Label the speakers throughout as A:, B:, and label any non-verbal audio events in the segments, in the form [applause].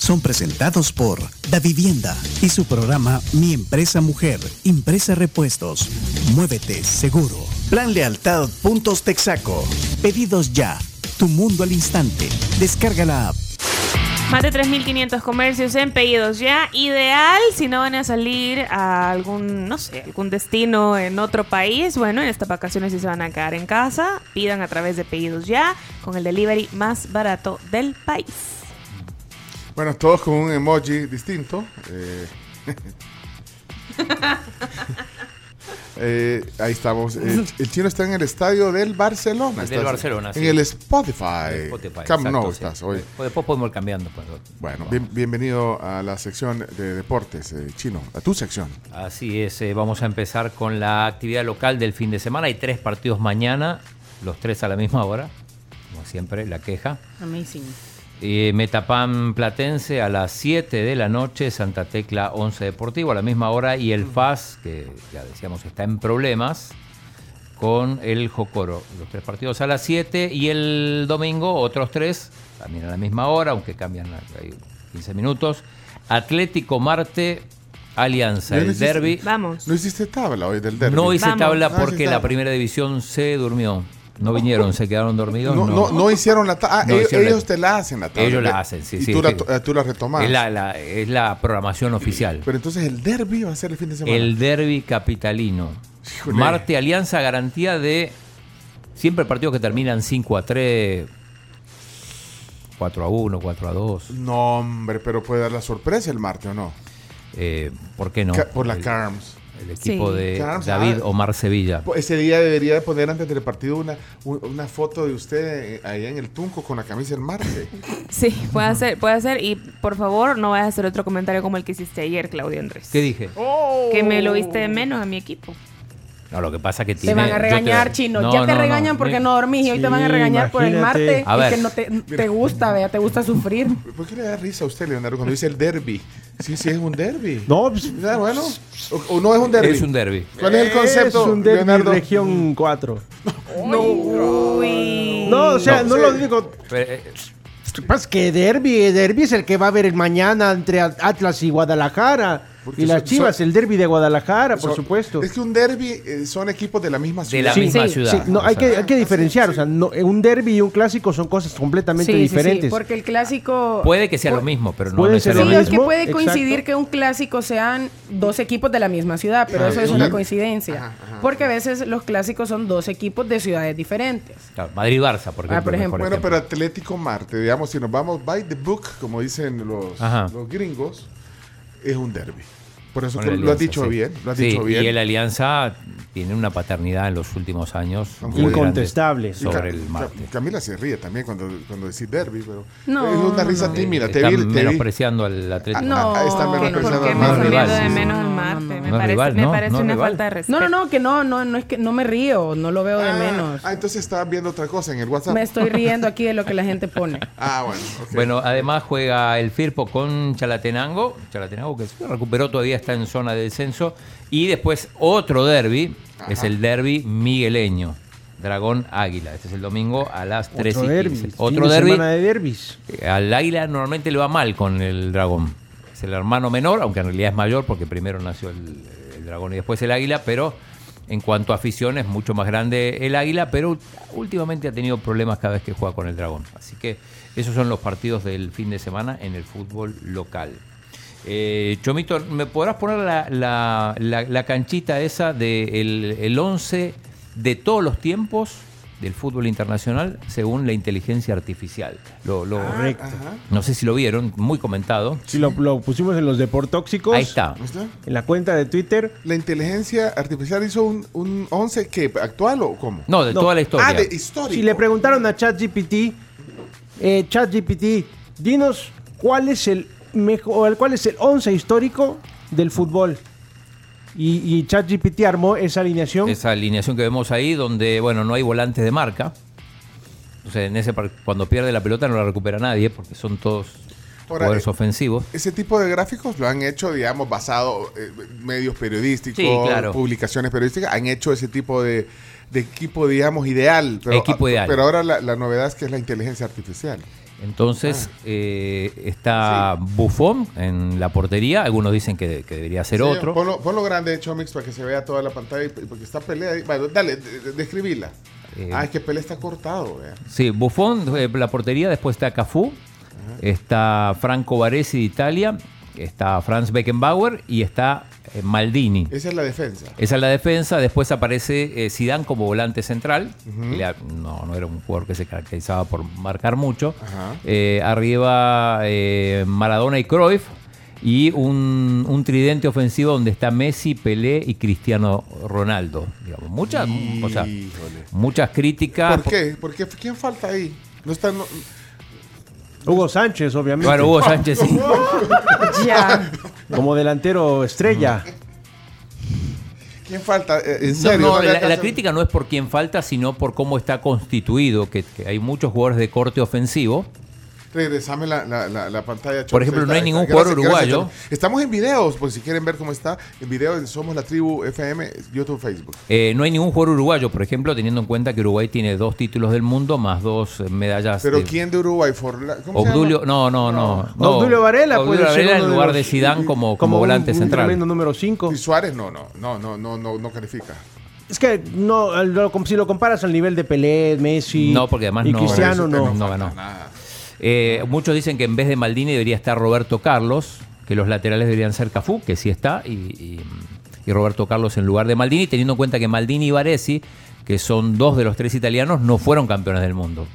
A: son presentados por Da Vivienda y su programa Mi Empresa Mujer, Impresa Repuestos. Muévete seguro. Plan Lealtad Puntos Texaco. Pedidos ya. Tu mundo al instante. Descarga la app.
B: Más de 3.500 comercios en pedidos ya. Ideal si no van a salir a algún, no sé, algún destino en otro país. Bueno, en estas vacaciones si se van a quedar en casa, pidan a través de pedidos ya con el delivery más barato del país.
C: Bueno, todos con un emoji distinto. Eh, [laughs] eh, ahí estamos. Eh, el chino está en el estadio del Barcelona.
D: Del Barcelona, sí.
C: En el Spotify.
D: El Spotify,
C: Camp
D: exacto, sí.
C: estás hoy.
D: Después- Después podemos ir cambiando. pues.
C: Bueno, bien- bienvenido a la sección de deportes, eh, chino. A tu sección.
D: Así es, eh, vamos a empezar con la actividad local del fin de semana. Hay tres partidos mañana, los tres a la misma hora, como siempre, la queja.
E: Amazing.
D: Eh, Metapán Platense a las 7 de la noche, Santa Tecla 11 Deportivo a la misma hora y el FAS, que ya decíamos está en problemas, con el Jocoro. Los tres partidos a las 7 y el domingo otros tres, también a la misma hora, aunque cambian ahí 15 minutos. Atlético Marte, Alianza,
C: ¿Ya no
D: el
C: hiciste-
D: derby.
B: Vamos.
C: No hiciste tabla hoy del derby.
D: No hice
B: Vamos.
D: tabla
C: Ah,
D: porque la primera división se durmió. No vinieron, se quedaron dormidos.
C: No, no, no hicieron la tabla. Ah,
D: No
C: ellos,
D: la-
C: te la hacen la tabla.
D: Ellos la hacen, sí,
C: y
D: sí,
C: Tú,
D: es
C: la, eh, tú la retomas.
D: Es la, la- es la programación oficial.
C: Pero entonces el derby va a ser el fin de semana.
D: El derby capitalino.
C: Híjole.
D: Marte Alianza, garantía de siempre partidos que terminan 5 a 3, 4 a 1, 4 a 2.
C: No, hombre, pero puede dar la sorpresa el martes o no.
D: Eh, ¿Por qué no?
C: Ca- por la
D: el,
C: Carms.
D: El equipo
B: Sí.
D: de David
C: ah.
D: Omar Sevilla.
C: Ese día debería de poner antes del partido una, una foto de usted eh, allá en el Tunco con la camisa del Marte. [laughs]
B: Sí, puede ser, puede ser. Y por favor, no vayas a hacer otro comentario como el que hiciste ayer, Claudio Andrés.
D: ¿Qué dije?
B: Que me lo viste de menos a mi equipo.
D: No, lo que pasa que
E: Te
D: tiene.
E: van a regañar, chino.
D: No,
E: ya te
D: no, no,
E: regañan porque
D: me-
E: no dormís y hoy te van a regañar por el martes.
D: A
E: y
D: ver.
E: que no te, te gusta, vea, te gusta sufrir.
C: ¿Por qué le da risa a usted, Leonardo, cuando dice el derby? Sí, sí, es un derby.
F: No, pues,
C: Ah, bueno. O, o no es un derby.
D: Es un derby.
C: ¿Cuál es el concepto,
F: Es un derbi
C: Leonardo?
F: región 4.
B: Uy.
F: No, o sea,
D: No,
F: no, lo digo.
D: Pero, eh,
F: Pues que derby, derby es el que va a haber mañana entre Atlas y Guadalajara.
C: Porque
F: y las
C: son-
F: Chivas,
C: son-
F: el derby de Guadalajara, por
C: Son-
F: supuesto.
C: Es que un derby eh, son equipos de la misma
D: De
C: ciudad.
D: la
F: Sí,
D: misma
F: sí,
D: ciudad.
F: sí, no,
D: o
F: hay,
D: sea.
F: que, hay que diferenciar, o sea, no, eh, un derby y un clásico son cosas completamente
E: Sí, sí, sí,
F: diferentes.
E: porque el clásico...
D: Puede que sea lo mismo, pero no
F: Puede ser lo
E: Sí,
D: necesariamente.
E: es que
F: mismo,
E: puede
F: exacto.
E: coincidir que un clásico sean dos equipos de la misma ciudad, pero
C: Ah,
E: eso es
C: sí.
E: una coincidencia.
C: Ajá, ajá.
E: Porque a veces los clásicos son dos equipos de ciudades diferentes.
D: Claro, Madrid-Barça, por ejemplo.
E: Ah, por ejemplo.
C: Bueno,
D: ejemplo.
C: pero Atlético Marte, digamos, si nos vamos by the book, como dicen los, los gringos, es un derby. Por eso que lo has dicho
D: sí.
C: bien, lo has
D: Sí,
C: dicho bien.
D: Y el Alianza tiene una paternidad en los últimos años.
F: Incontestable.
D: Sobre el Marte.
C: Camila se ríe también cuando, cuando decís derby, pero
E: No,
C: es una risa
E: no.
C: tímida. Te
D: Está
C: vi, te vi.
D: menospreciando al Atlético.
E: No,
C: ah, está menospreciando
E: no,
C: al
B: ¿Por qué me estás de menos al Marte? Me parece,
D: rival,
B: me
D: no,
B: parece
D: no es
B: una
D: rival.
B: falta de respeto.
E: No, no, no, que no, no, no es que no me río, no lo veo de
C: Ah,
E: menos.
C: ah, entonces estabas viendo otra cosa en el WhatsApp.
E: Me estoy riendo aquí de lo que la gente pone. [laughs]
C: Ah, bueno. ok.
D: Bueno, además juega el Firpo con Chalatenango. Chalatenango que se recuperó, todavía está en zona de descenso. Y después otro derby, es el derby migueleño. Dragón Águila. Este es el domingo a las 3
F: Otro
D: y
F: derbi.
D: 15.
F: fin
D: Otro
F: de
D: derby.
F: semana de derbis.
D: Eh, Al Águila normalmente le va mal con el Dragón. Es el hermano menor, aunque en realidad es mayor porque primero nació el, el Dragón y después el Águila, pero en cuanto a afición es mucho más grande el Águila, pero últimamente ha tenido problemas cada vez que juega con el Dragón. Así que esos son los partidos del fin de semana en el fútbol local. Eh, Chomito, ¿me podrás poner la, la- la- la canchita esa del el 11 de todos los tiempos del fútbol internacional según la inteligencia artificial? Lo, lo-
F: Correcto.
C: Ajá.
D: no sé si lo vieron, muy comentado.
F: Si lo, lo pusimos en los deportóxicos.
D: Ahí está.
C: ¿No está?
F: En la cuenta de Twitter.
C: ¿La inteligencia artificial hizo un, un 11 que actual o cómo?
D: No, de
F: No.
D: toda la historia.
C: Ah, de histórico.
F: Si le preguntaron a ChatGPT, eh, ChatGPT, dinos cuál es el mejor, cuál es el 11 histórico del fútbol. Y, y ChatGPT armó esa alineación.
D: Esa alineación que vemos ahí, donde, bueno, no hay volantes de marca. O sea, en ese cuando pierde la pelota no la recupera nadie, porque son todos
C: Ahora,
D: jugadores
C: eh,
D: ofensivos.
C: Ese tipo de gráficos lo han hecho, digamos, basado en medios periodísticos,
D: Sí, claro.
C: publicaciones periodísticas, han hecho ese tipo de, de equipo, digamos, ideal. Pero,
D: Equipo ideal.
C: Pero ahora la, la novedad es que es la inteligencia artificial.
D: Entonces
C: Ah.
D: eh, está Buffon en la portería. Algunos dicen que, que debería ser
C: Sí,
D: otro.
C: Ponlo, ponlo grande, Chomix, para que se vea toda la pantalla, y- porque está ahí. Bueno, dale, de- de- describila.
D: Eh,
C: ah, es que Pelé está cortado, vea.
D: Sí, Buffon, eh, la portería. Después está Cafú. Está Franco Baresi de Italia. Está Franz Beckenbauer. Y está eh, Maldini.
C: Esa es la defensa.
D: Esa es la defensa. Después aparece eh, Zidane como volante central. Le no, no era un jugador que se caracterizaba por marcar mucho. Eh, arriba eh, Maradona y Cruyff. Y un, un tridente ofensivo donde está Messi, Pelé y Cristiano Ronaldo. Digamos, muchas, o sea, muchas críticas.
C: ¿Por qué? ¿Por qué? ¿Quién falta ahí? No está. no-
F: Hugo Sánchez, obviamente.
D: Bueno, Hugo Sánchez sí. [laughs]
E: Ya.
F: Como delantero estrella.
C: ¿Quién falta? Eh, ¿En
D: No,
C: serio?
D: no, la, crítica no es por quién falta, sino por cómo está constituido, que, que hay muchos jugadores de corte ofensivo.
C: Regresame la, la, la, la pantalla.
D: Por ejemplo, no hay ningún jugador
C: gracias,
D: uruguayo.
C: Estamos en videos, por si quieren ver cómo está. En video en Somos la Tribu FM, YouTube, Facebook.
D: Eh, no hay ningún jugador uruguayo, por ejemplo, teniendo en cuenta que Uruguay tiene dos títulos del mundo más dos eh, medallas.
C: Pero
D: de-
C: ¿quién de Uruguay? Forla- ¿Cómo se
D: Obdulio,
C: llama?
D: no, no, no. no.
F: Obdulio Varela
D: Obdulio Varela en lugar de Zidane como, como, volante
F: un
D: central.
F: tremendo número 5.
C: ¿Y Suárez? No, no, no, no, no, no, no califica.
F: Es que no, lo- si lo comparas al nivel de Pelé, Messi
D: No, porque además
F: y
D: no-
F: Cristiano, no.
D: no
C: falta
D: ganó.
C: nada.
D: Eh, muchos dicen que en vez de Maldini debería estar Roberto Carlos, que los laterales deberían ser Cafú, que sí está, y, y- y Roberto Carlos en lugar de Maldini, teniendo en cuenta que Maldini y Baresi, que son dos de los tres italianos, no fueron campeones del mundo.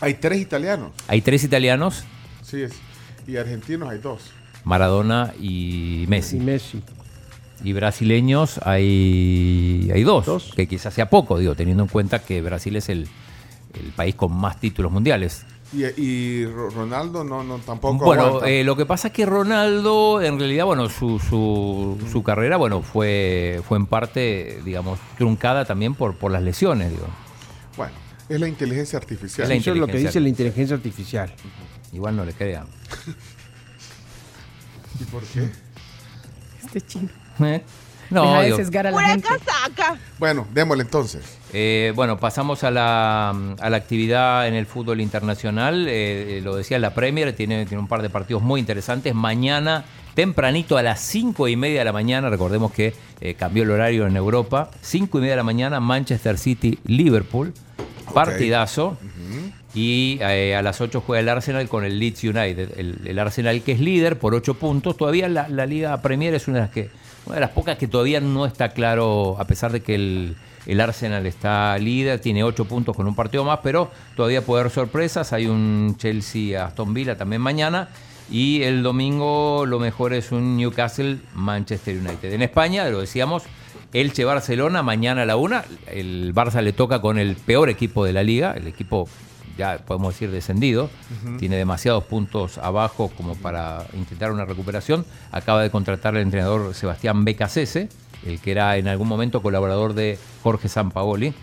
C: Hay tres italianos.
D: Hay tres italianos,
C: Sí, es. Y argentinos hay dos.
D: Maradona y Messi.
F: Y Messi.
D: Y brasileños hay, hay dos,
F: Dos.
D: que quizás sea poco, digo, teniendo en cuenta que Brasil es el, el país con más títulos mundiales.
C: Y, y Ro- Ronaldo no, no tampoco
D: Bueno, eh, lo que pasa es que Ronaldo, en realidad, bueno, su, su, su carrera, bueno, fue, fue en parte, digamos, truncada también por, por las lesiones, digo.
C: Bueno, es la inteligencia artificial.
D: Es la
F: Eso es lo que dice la inteligencia artificial.
D: Igual no le crean. [laughs]
C: ¿Y por qué?
E: Este chino.
D: ¿Eh? No,
E: Deja de sesgar a la gente.
C: Bueno, démosle entonces.
D: eh, bueno, pasamos a la, a la actividad en el fútbol internacional. Eh, eh, lo decía la Premier, tiene, tiene un par de partidos muy interesantes. Mañana, tempranito a las cinco y media de la mañana, recordemos que eh, cambió el horario en Europa. Cinco y media de la mañana, Manchester City, Liverpool. Partidazo. Y eh, a las 8 juega el Arsenal con el Leeds United. El, el Arsenal que es líder por 8 puntos. Todavía la, la Liga Premier es una de las que una de las pocas que todavía no está claro, a pesar de que el, el Arsenal está líder, tiene 8 puntos con un partido más, pero todavía puede haber sorpresas. Hay un Chelsea-Aston Villa también mañana. Y el domingo lo mejor es un Newcastle-Manchester United. En España, lo decíamos, Elche-Barcelona, mañana a la una. El Barça le toca con el peor equipo de la liga, el equipo ya podemos decir descendido, tiene demasiados puntos abajo como para intentar una recuperación. Acaba de contratar al entrenador Sebastián Becasese, el que era en algún momento colaborador de Jorge Sampaoli.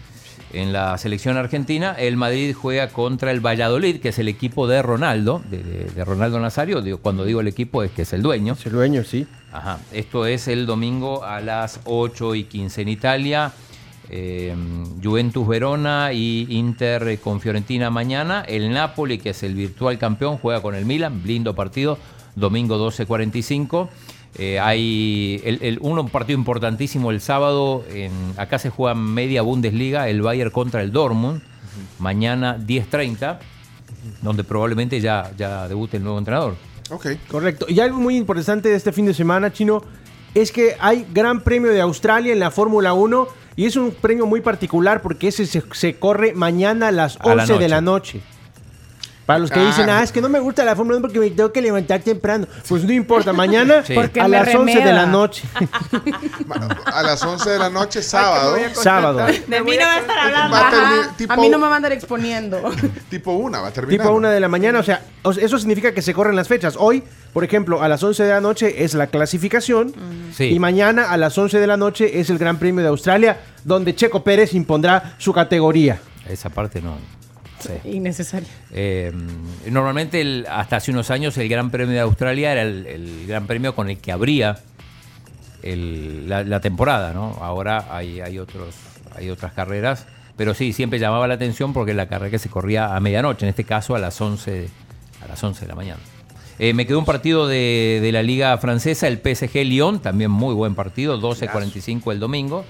D: En la selección argentina, el Madrid juega contra el Valladolid, que es el equipo de Ronaldo, de, de- de Ronaldo Nazario. Digo, cuando digo el equipo es que es el dueño.
F: Es el dueño, sí.
D: Ajá. Esto es el domingo a las 8 y 15 en Italia. Eh, Juventus Verona y Inter con Fiorentina mañana. El Napoli, que es el virtual campeón, juega con el Milan. Lindo partido. Domingo 12.45. Eh, hay el, el- uno, un partido importantísimo el sábado. En, acá se juega media Bundesliga. El Bayern contra el Dortmund. Mañana 10.30. Donde probablemente ya, ya debute el nuevo entrenador.
C: Ok.
F: Correcto. Y algo muy importante de este fin de semana, Chino, es que hay Gran Premio de Australia en la Fórmula 1 y es un premio muy particular porque ese se, se corre mañana a las
D: A la
F: 11 de la noche. Para los que dicen, ah, es que no me gusta la Fórmula 1 porque me tengo que levantar temprano. Pues no importa, [laughs] mañana
D: Sí. [laughs]
F: A las 11 de
E: remeda.
F: la noche.
C: A las 11 de la noche, sábado.
F: Sábado.
B: De mí no va a estar hablando.
C: Va a tipo,
E: mí no me van a andar exponiendo. [laughs]
C: tipo una, va a terminar.
F: Tipo una de la mañana, o sea, o sea, eso significa que se corren las fechas. Hoy, por ejemplo, a las 11 de la noche es la clasificación
D: Sí.
F: y mañana a las 11 de la noche es el Gran Premio de Australia, donde Checo Pérez impondrá su categoría.
D: Esa parte no. Sí.
E: Innecesario.
D: Eh, normalmente, el- hasta hace unos años, el Gran Premio de Australia era el, el Gran Premio con el que abría el- la, la temporada, ¿no? Ahora hay, hay, otros, hay otras carreras, pero sí, siempre llamaba la atención porque la carrera que se corría a medianoche, en este caso a las 11, a las 11 de la mañana. Eh, me quedó un partido de, de la Liga Francesa, el PSG Lyon, también muy buen partido, 12.45 el domingo.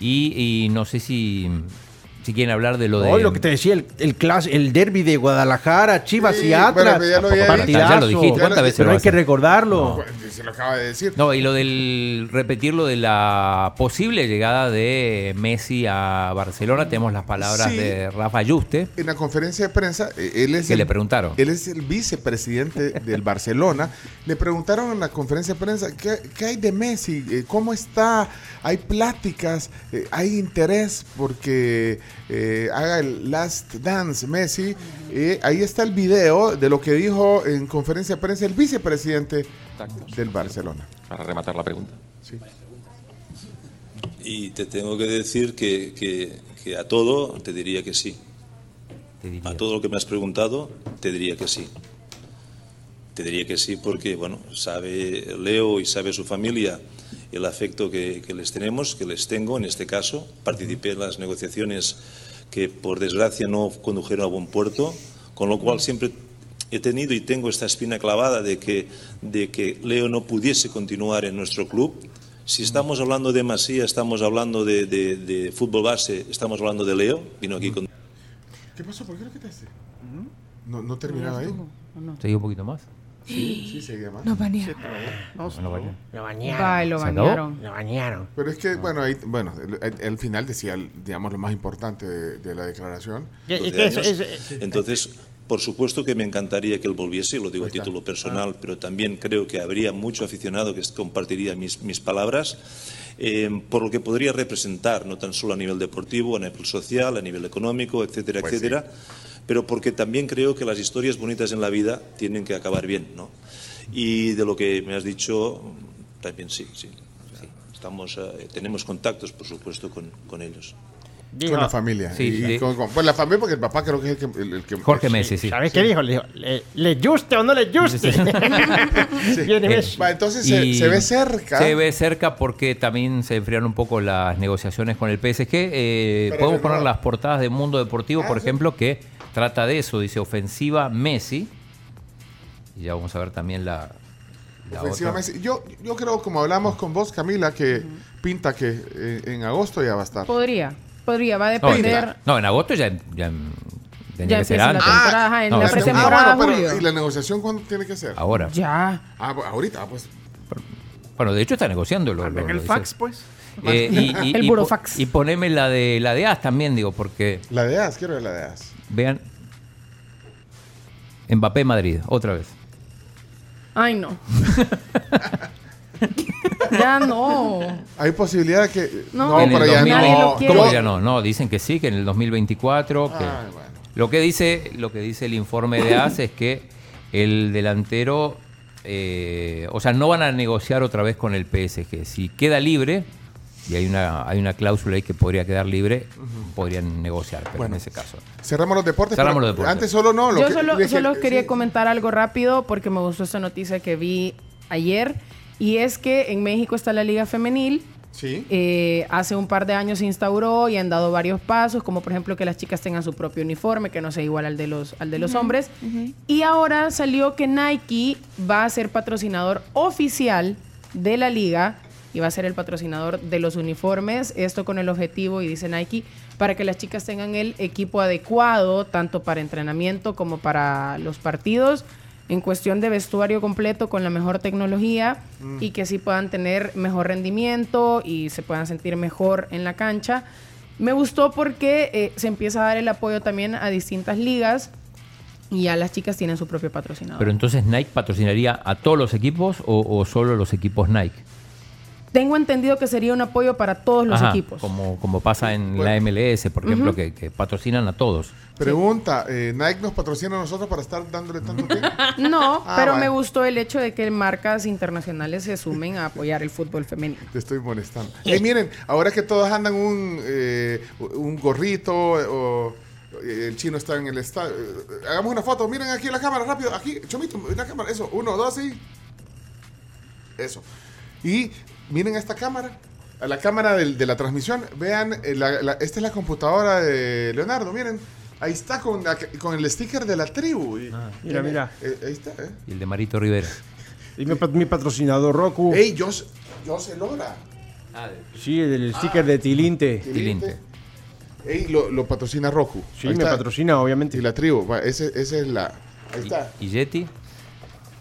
D: Y, y no sé si, si quieren hablar de lo de...
F: Hoy lo que te decía, el, el, clas- el derby de Guadalajara, Chivas
C: Sí,
F: y Atlas.
C: bueno, ya lo
D: Partidazo.
C: dicho.
D: Ya lo dijiste, ¿cuántas veces
F: Pero
D: lo
F: hay que recordarlo.
C: Pues, Se lo acaba de decir.
D: No, y lo del repetir lo de la posible llegada de Messi a Barcelona, tenemos las palabras
C: Sí.
D: de Rafa Yuste,
C: En la conferencia de prensa, eh, él es
D: que
C: el-
D: le preguntaron.
C: Él es el vicepresidente del Barcelona. Le preguntaron en la conferencia de prensa, ¿qué, qué hay de Messi? Eh, ¿Cómo está? ¿Hay pláticas? Eh, ¿Hay interés porque eh, haga el Last Dance Messi? Eh, ahí está el video de lo que dijo en conferencia de prensa el vicepresidente del Barcelona.
G: Para rematar la pregunta.
H: Y te tengo que decir que, que- que a todo te diría que sí.
D: te diría.
H: A todo lo que me has preguntado, te diría que sí. Te diría que sí porque, bueno, sabe Leo y sabe su familia el afecto que, que les tenemos, que les tengo en este caso. Participé en las negociaciones que, por desgracia, no condujeron a buen puerto, con lo cual siempre he tenido y tengo esta espina clavada de que, de que Leo no pudiese continuar en nuestro club. Si estamos hablando de Masía, estamos hablando de, de- de fútbol base, estamos hablando de Leo, vino aquí con
C: ¿Qué pasó? ¿Por qué lo quitaste? No, no terminaba ahí.
D: ¿Seguí un poquito más?
C: Sí, sí, seguía más.
B: No, Vania.
D: Bueno, vale.
F: Lo
E: Bye, lo
D: ¿Se acabó?
E: bañaron.
F: Lo bañaron.
C: Pero es que, bueno, ahí, bueno, el final decía, digamos, lo más importante de, de la declaración.
F: ¿Qué-
H: 12
F: qué es-
H: años.
F: es-
H: Entonces, por supuesto que me encantaría que él volviese, lo digo a título personal, pero también creo que habría mucho aficionado que compartiría mis, mis palabras, eh, por lo que podría representar, no tan solo a nivel deportivo, a nivel social, a nivel económico, etcétera,
C: Pues
H: etcétera, pero porque también creo que las historias bonitas en la vida tienen que acabar bien, ¿no? Y de lo que me has dicho, también sí, sí. sí. Estamos, eh, tenemos contactos, por supuesto, con, con ellos.
F: Dijo-
C: con la familia.
D: Sí,
C: Y- y
D: sí.
C: con- con- pues la familia, porque el papá creo que es el que... el- el que-
D: Jorge Messi, sí.
F: ¿Sabes qué dijo? Le dijo, ¿le, le guste o no le guste? [laughs]
D: Eh.
C: Va, entonces se,
D: Y
C: se ve cerca.
D: Se ve cerca porque también se enfriaron un poco las negociaciones con el PSG. Eh, podemos poner
C: no-
D: las portadas de Mundo Deportivo,
C: Ah,
D: por
C: sí.
D: ejemplo, que trata de eso. Dice ofensiva Messi. Y ya vamos a ver también la, la
C: Ofensiva
D: otra.
C: Messi. Yo, yo creo, como hablamos con vos, Camila, que pinta que eh, en agosto ya va a estar.
E: Podría, podría, va a
D: No, en,
E: depender.
D: no, en agosto ya, ya tenía
E: Ya
D: que ser
E: empieza la
D: antes.
E: temporada, ajá, en
D: No,
E: la
D: la tem-
E: pretemporada
C: Ah, bueno, pero. ¿y la negociación cuándo tiene que ser?
D: Ahora.
E: Ya.
C: Ah, ahorita, ah, pues.
D: Bueno, de hecho está negociando. Lo, lo-
F: En
D: lo
F: el
D: dice.
F: fax, pues.
D: Eh, y, y- [laughs]
E: El
D: y
E: burofax.
D: po- Y poneme la de la de AS también, digo, porque
C: La de AS, quiero ver la de AS.
D: Vean. Mbappé Madrid, otra vez.
E: Ay, no. ya no.
C: Hay posibilidad de que.
E: No,
D: En el
C: pero ya
D: 2000,
E: Nadie lo
C: no.
D: ¿Cómo que ya no? No, dicen que sí, que en el 2024. que-
C: Ay, bueno.
D: Lo que dice, lo que dice el informe de AS es que el delantero, eh, o sea, no van a negociar otra vez con el PSG. Si queda libre, y hay una, hay una cláusula ahí que podría quedar libre, podrían negociar, pero
C: Bueno.
D: en ese caso.
C: Cerramos los deportes.
D: Cerramos los deportes.
C: Antes solo no. Lo
E: Yo
C: que-
E: solo,
C: dije-
E: solo quería
C: sí.
E: comentar algo rápido porque me gustó esta noticia que vi ayer. Y es que en México está la Liga Femenil.
C: Sí.
E: Eh, hace un par de años se instauró y han dado varios pasos, como por ejemplo que las chicas tengan su propio uniforme, que no sea igual al de los, al de los hombres. Y ahora salió que Nike va a ser patrocinador oficial de la liga y va a ser el patrocinador de los uniformes. Esto con el objetivo, y dice Nike, para que las chicas tengan el equipo adecuado, tanto para entrenamiento como para los partidos en cuestión de vestuario completo con la mejor tecnología y que así puedan tener mejor rendimiento y se puedan sentir mejor en la cancha. Me gustó porque eh, se empieza a dar el apoyo también a distintas ligas Y ya las chicas tienen su propio patrocinador.
D: Pero entonces Nike patrocinaría a todos los equipos o, o solo los equipos Nike.
E: Tengo entendido que sería un apoyo para todos los
D: Ajá,
E: equipos.
D: Como, como pasa en la MLS, por ejemplo, que, que patrocinan a todos.
C: Pregunta, eh, ¿Nike nos patrocina a nosotros para estar dándole tanto tiempo? [laughs]
E: No,
C: Ah,
E: pero me gustó el hecho de que marcas internacionales se sumen a apoyar el fútbol femenino.
C: Te estoy molestando. Hey, miren, ahora que todos andan un, eh, un gorrito o eh, el chino está en el estadio. eh, hagamos una foto. Miren aquí la cámara, rápido. Aquí, Chomito, la cámara. Eso, uno, dos y. Eso. Y miren esta cámara. A la cámara de, la transmisión. Vean, eh, la- la- esta es la computadora de Leonardo. Miren. Ahí está con, la- con el sticker de la tribu. Y-
F: Ah, mira, mira.
C: eh, ahí está, ¿eh?
D: Y el de Marito Rivera. [laughs]
F: Y mi, mi patrocinador Roku.
C: Ey, yo, yo se logra.
F: Sí, el sticker de Tilinte.
D: Tilinte.
C: Ey, lo, lo patrocina Roku.
F: Sí,
C: Ahí
F: me
C: está.
F: patrocina, obviamente.
C: Y la tribu, va, ese, ese es la. Ahí está.
D: ¿Y Yeti?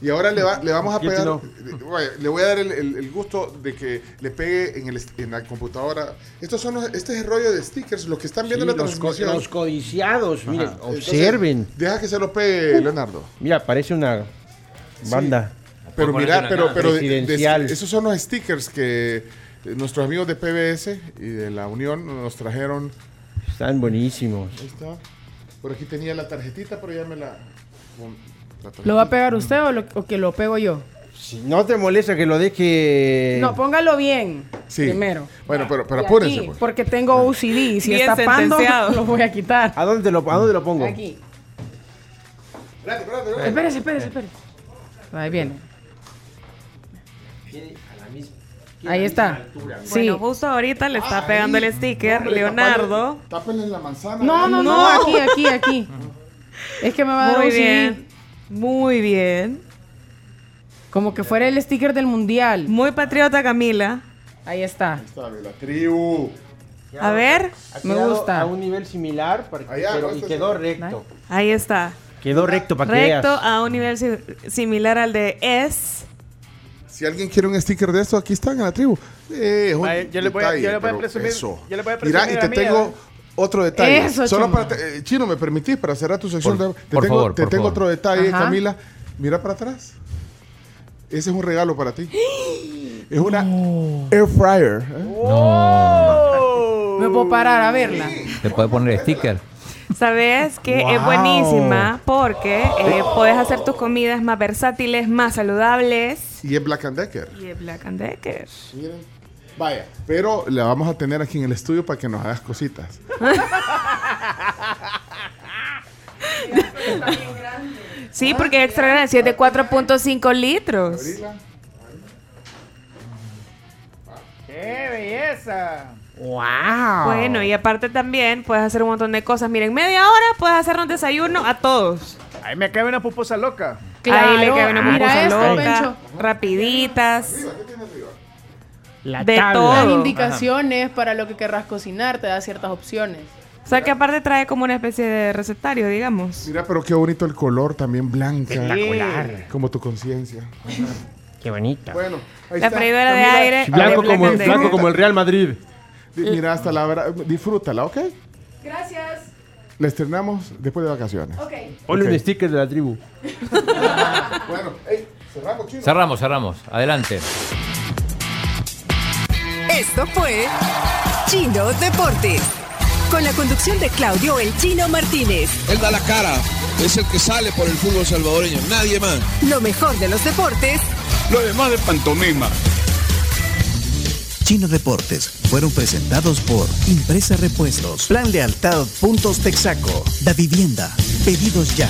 C: Y ahora le, va- le vamos a pegar.
F: no.
C: vaya, Le voy a dar el, el- el gusto de que le pegue en, el, en la computadora. Estos son los- este es el rollo de stickers, los que están viendo la
F: los, co-
C: transmisión.
F: los codiciados, miren,
C: Entonces,
F: observen.
C: Deja que se lo pegue, Leonardo.
F: Mira, parece una banda.
C: Pero mira, pero, pero de- de-
F: presidencial.
C: esos son los stickers que eh, nuestros amigos de PBS y de la Unión nos trajeron.
F: Están buenísimos.
C: Ahí está. Por aquí tenía la tarjetita, pero ya me la.
E: ¿Lo va a pegar usted o, lo- o que lo pego yo?
F: Si no te molesta que lo deje.
E: No, póngalo bien
C: Sí.
E: primero.
C: Bueno, pero, pero apúrense,
E: aquí,
C: pues.
E: Porque tengo OCD y si
B: Bien
E: está pando,
B: sentenciado. [laughs]
E: lo voy a quitar.
F: ¿A dónde, te lo, ¿A dónde lo pongo?
E: Aquí.
C: Espérate, espérate, espérate.
E: Espérese, espérese, espérese. Ahí viene. Ahí está. Sí.
B: Bueno, justo ahorita le está pegando el sticker
C: Hombre,
B: Leonardo.
C: Tápenle, tápenle la manzana.
E: No, no, no, aquí, aquí, aquí. [laughs] Es que me va a dar
B: Muy bien. Muy bien.
E: Como que fuera el sticker del mundial.
B: Muy patriota Camila.
E: Ahí está.
C: Está bien, la tribu.
B: A ver,
E: Me gusta.
F: A un nivel similar, para que-
C: Allá,
F: pero- y
C: este
F: quedó
C: es-
F: recto.
B: ahí está.
F: Quedó recto para que
B: Recto a un nivel si- similar al de S.
C: Si alguien quiere un sticker de esto, aquí están en la tribu. Eh, es
F: yo le voy a-
C: detalle,
F: yo le voy a
C: pero
F: presumir-
C: eso.
F: yo le voy a
C: Mira, y te
F: a mí,
C: tengo. Otro detalle.
E: Eso,
C: Solo
E: Chema.
C: para te- eh, Chino, ¿me permitís para cerrar tu sección?
D: Por-
C: de- te
D: por
C: tengo,
D: favor,
C: te
D: por
C: tengo
D: favor.
C: otro detalle,
E: Ajá.
C: Camila. Mira para atrás. Ese es un regalo para ti. Es una air fryer. ¿eh? [laughs]
E: Me puedo parar a verla.
D: ¿Le puede poner sticker?
B: Sabes que es
F: Wow.
B: buenísima porque eh, puedes hacer tus comidas más versátiles, más saludables.
C: Y es Black and Decker.
B: Y es Black and Decker.
C: Miren. Vaya, pero la vamos a tener aquí en el estudio para que nos hagas cositas. [laughs]
B: Sí, porque es extra grande, es de 4.5 litros.
G: ¡Qué belleza!
F: ¡Wow!
B: Bueno, y aparte también puedes hacer un montón de cosas. Miren, media hora puedes hacer un desayuno a todos.
G: Ahí me cabe una puposa loca.
B: Ahí le
E: Claro,
B: cabe una pupusa
E: esto,
B: loca, rapiditas.
F: La
B: de
F: tabla.
B: todo.
E: Las
B: Ajá.
E: indicaciones para lo que querrás cocinar, te da ciertas opciones.
B: O sea que aparte trae como una especie de recetario, digamos.
C: Mira, pero qué bonito el color, también blanca.
F: Espectacular.
C: Como tu conciencia.
F: Qué bonita.
C: Bueno, ahí
B: La
C: está.
B: freidora de aire.
F: Blanco
B: de
F: como,
B: and
F: blanco como el Real Madrid.
C: Mira, hasta la verdad, disfrútala, ¿ok?
E: Gracias.
C: La estrenamos después de vacaciones.
E: Ok.
F: Ponle
C: Ok.
F: un sticker de la tribu. [laughs]
C: Bueno, hey, cerramos, chino.
D: Cerramos, cerramos. Adelante.
I: Esto fue Chino Deportes. Con la conducción de Claudio El Chino Martínez.
J: Él da la cara, es el que sale por el fútbol salvadoreño, nadie más.
I: Lo mejor de los deportes
J: Lo demás de pantomima.
A: Chino Deportes fueron presentados por Impresa Repuestos, Plan Lealtad Puntos Texaco, Da Vivienda, Pedidos Ya,